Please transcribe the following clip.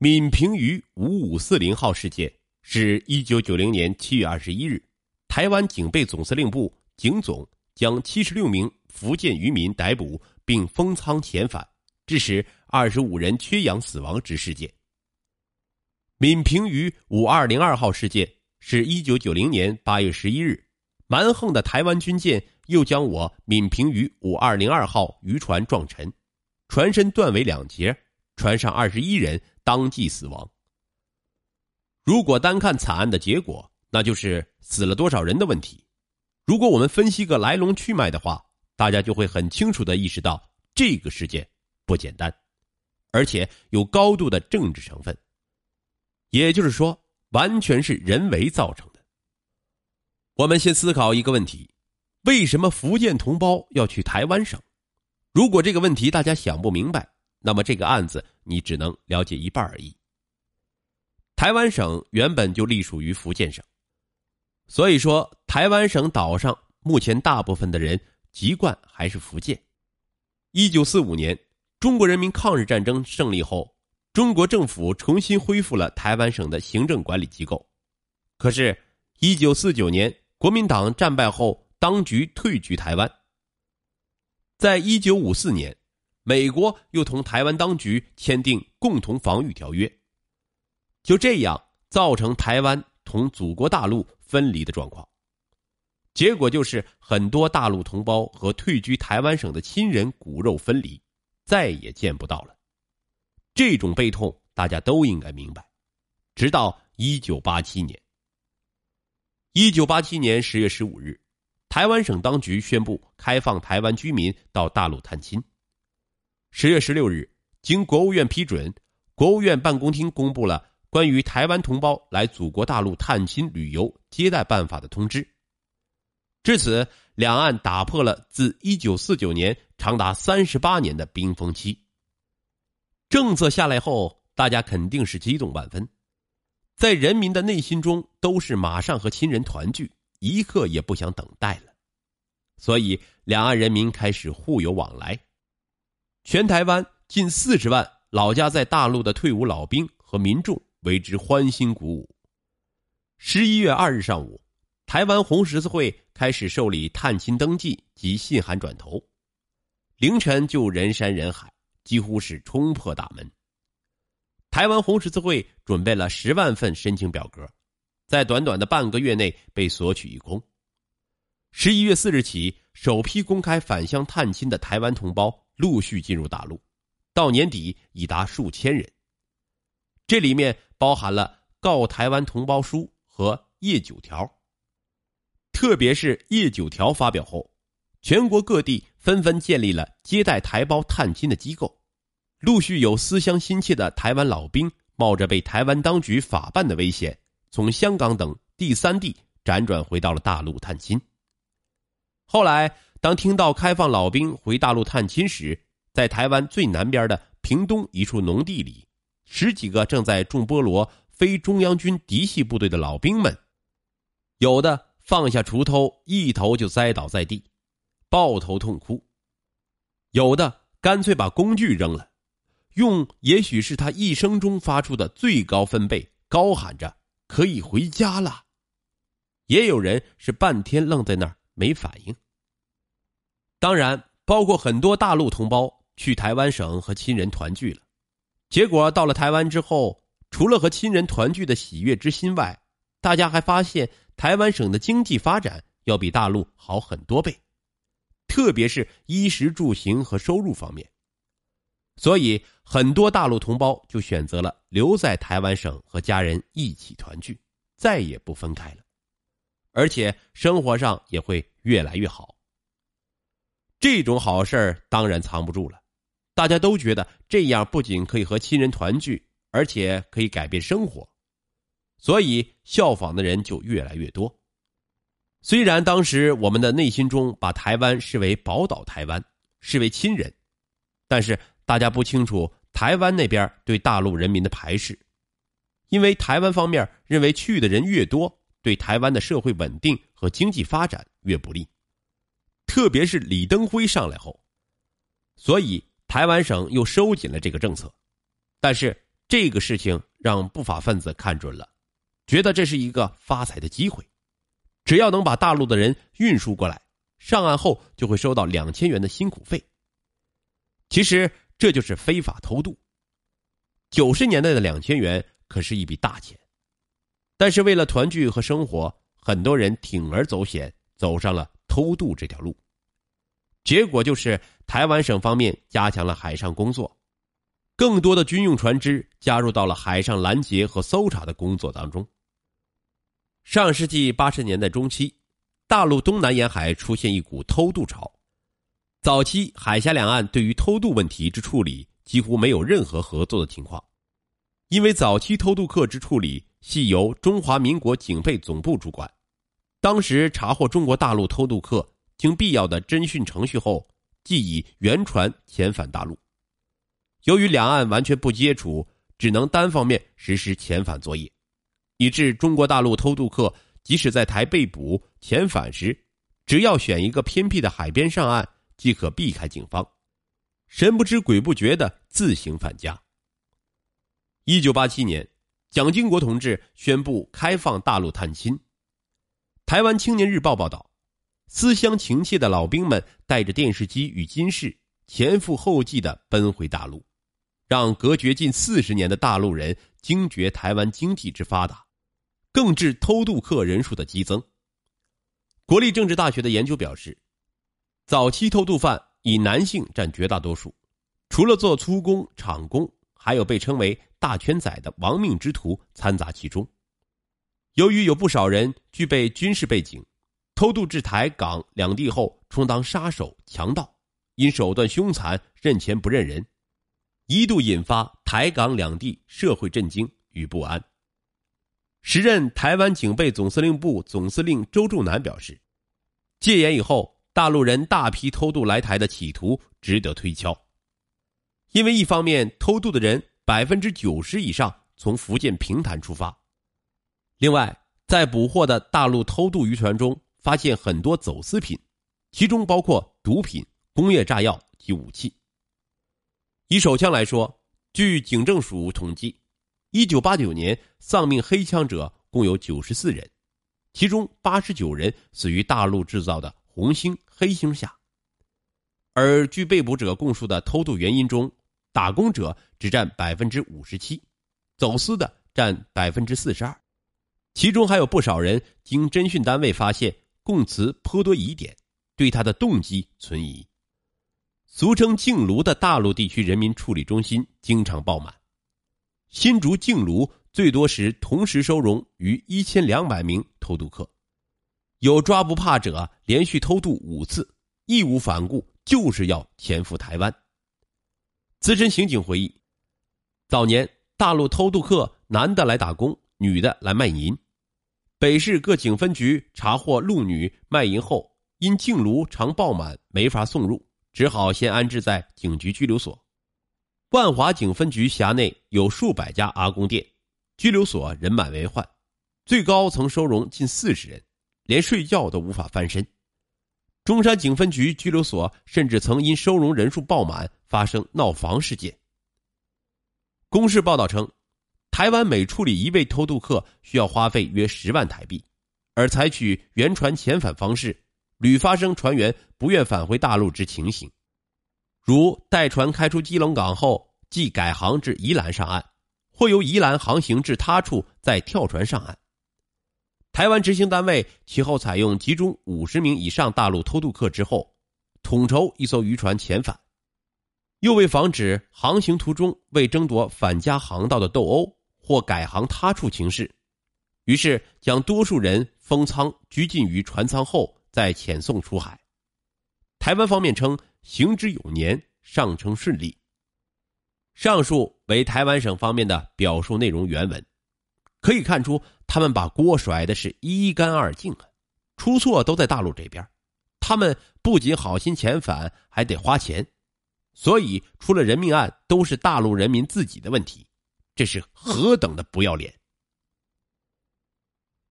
闽平渔五五四零号事件是一九九零年七月二十一日，台湾警备总司令部警总将七十六名福建渔民逮捕并封仓遣返，致使二十五人缺氧死亡之事件。闽平渔五二零二号事件是一九九零年八月十一日，蛮横的台湾军舰又将我闽平渔五二零二号渔船撞沉，船身断为两截，船上二十一人。当即死亡。如果单看惨案的结果，那就是死了多少人的问题。如果我们分析个来龙去脉的话，大家就会很清楚的意识到这个事件不简单，而且有高度的政治成分。也就是说，完全是人为造成的。我们先思考一个问题：为什么福建同胞要去台湾省？如果这个问题大家想不明白，那么这个案子你只能了解一半而已。台湾省原本就隶属于福建省，所以说台湾省岛上目前大部分的人籍贯还是福建。一九四五年，中国人民抗日战争胜利后，中国政府重新恢复了台湾省的行政管理机构。可是，一九四九年国民党战败后，当局退居台湾。在一九五四年。美国又同台湾当局签订共同防御条约，就这样造成台湾同祖国大陆分离的状况。结果就是很多大陆同胞和退居台湾省的亲人骨肉分离，再也见不到了。这种悲痛大家都应该明白。直到一九八七年，一九八七年十月十五日，台湾省当局宣布开放台湾居民到大陆探亲。十月十六日，经国务院批准，国务院办公厅公布了关于台湾同胞来祖国大陆探亲旅游接待办法的通知。至此，两岸打破了自一九四九年长达三十八年的冰封期。政策下来后，大家肯定是激动万分，在人民的内心中都是马上和亲人团聚，一刻也不想等待了。所以，两岸人民开始互有往来。全台湾近四十万老家在大陆的退伍老兵和民众为之欢欣鼓舞。十一月二日上午，台湾红十字会开始受理探亲登记及信函转投，凌晨就人山人海，几乎是冲破大门。台湾红十字会准备了十万份申请表格，在短短的半个月内被索取一空。十一月四日起，首批公开返乡探亲的台湾同胞。陆续进入大陆，到年底已达数千人。这里面包含了告台湾同胞书和叶九条。特别是叶九条发表后，全国各地纷纷建立了接待台胞探亲的机构，陆续有思乡心切的台湾老兵冒着被台湾当局法办的危险，从香港等第三地辗转回到了大陆探亲。后来。当听到开放老兵回大陆探亲时，在台湾最南边的屏东一处农地里，十几个正在种菠萝、非中央军嫡系部队的老兵们，有的放下锄头，一头就栽倒在地，抱头痛哭；有的干脆把工具扔了，用也许是他一生中发出的最高分贝高喊着“可以回家了”；也有人是半天愣在那儿没反应。当然，包括很多大陆同胞去台湾省和亲人团聚了，结果到了台湾之后，除了和亲人团聚的喜悦之心外，大家还发现台湾省的经济发展要比大陆好很多倍，特别是衣食住行和收入方面。所以，很多大陆同胞就选择了留在台湾省和家人一起团聚，再也不分开了，而且生活上也会越来越好。这种好事当然藏不住了，大家都觉得这样不仅可以和亲人团聚，而且可以改变生活，所以效仿的人就越来越多。虽然当时我们的内心中把台湾视为宝岛台湾，视为亲人，但是大家不清楚台湾那边对大陆人民的排斥，因为台湾方面认为去的人越多，对台湾的社会稳定和经济发展越不利。特别是李登辉上来后，所以台湾省又收紧了这个政策，但是这个事情让不法分子看准了，觉得这是一个发财的机会，只要能把大陆的人运输过来，上岸后就会收到两千元的辛苦费。其实这就是非法偷渡。九十年代的两千元可是一笔大钱，但是为了团聚和生活，很多人铤而走险，走上了偷渡这条路。结果就是台湾省方面加强了海上工作。更多的军用船只加入到了海上拦截和搜查的工作当中。上世纪八十年代中期，大陆东南沿海出现一股偷渡潮。早期海峡两岸对于偷渡问题之处理几乎没有任何合作的情况，因为早期偷渡客之处理系由中华民国警备总部主管。当时查获中国大陆偷渡客，经必要的侦讯程序后，即以原船遣返大陆。由于两岸完全不接触，只能单方面实施遣返作业，以致中国大陆偷渡客即使在台被捕遣返时，只要选一个偏僻的海边上岸，即可避开警方，神不知鬼不觉的自行返家。一九八七年，蒋经国同志宣布开放大陆探亲。台湾青年日报报道，思乡情切的老兵们带着电视机与金饰，前赴后继的奔回大陆。让隔绝近四十年的大陆人惊觉台湾经济之发达，更致偷渡客人数的激增。国立政治大学的研究表示，早期偷渡犯以男性占绝大多数，除了做粗工、厂工，还有被称为“大圈仔”的亡命之徒掺杂其中。由于有不少人具备军事背景，偷渡至台港两地后充当杀手、强盗，因手段凶残，认钱不认人。一度引发台港两地社会震惊与不安。时任台湾警备总司令部总司令周仲南表示，戒严以后，大陆人大批偷渡来台的企图值得推敲，因为一方面偷渡的人百分之九十以上从福建平潭出发，另外在捕获的大陆偷渡渔船中发现很多走私品，其中包括毒品、工业炸药及武器。以手枪来说，据警政署统计，一九八九年丧命黑枪者共有九十四人，其中八十九人死于大陆制造的红星、黑星下。而据被捕者供述的偷渡原因中，打工者只占百分之五十七，走私的占百分之四十二，其中还有不少人经侦讯单位发现供词颇多疑点，对他的动机存疑。俗称“净炉”的大陆地区人民处理中心经常爆满，新竹净炉最多时同时收容逾一千两百名偷渡客，有抓不怕者连续偷渡五次，义无反顾就是要潜赴台湾。资深刑警回忆，早年大陆偷渡客男的来打工，女的来卖淫，北市各警分局查获陆女卖淫后，因净炉常爆满，没法送入。只好先安置在警局拘留所。万华警分局辖内有数百家阿公店，拘留所人满为患，最高曾收容近四十人，连睡觉都无法翻身。中山警分局拘留所甚至曾因收容人数爆满发生闹房事件。公示报道称，台湾每处理一位偷渡客需要花费约十万台币，而采取原船遣返方式。屡发生船员不愿返回大陆之情形，如待船开出基隆港后，即改航至宜兰上岸，或由宜兰航行至他处再跳船上岸。台湾执行单位其后采用集中五十名以上大陆偷渡客之后，统筹一艘渔船遣返，又为防止航行途中为争夺返家航道的斗殴或改行他处情事，于是将多数人封舱拘禁于船舱后。再遣送出海，台湾方面称行之有年，上称顺利。上述为台湾省方面的表述内容原文，可以看出他们把锅甩的是一干二净啊，出错都在大陆这边，他们不仅好心遣返，还得花钱，所以出了人命案都是大陆人民自己的问题，这是何等的不要脸！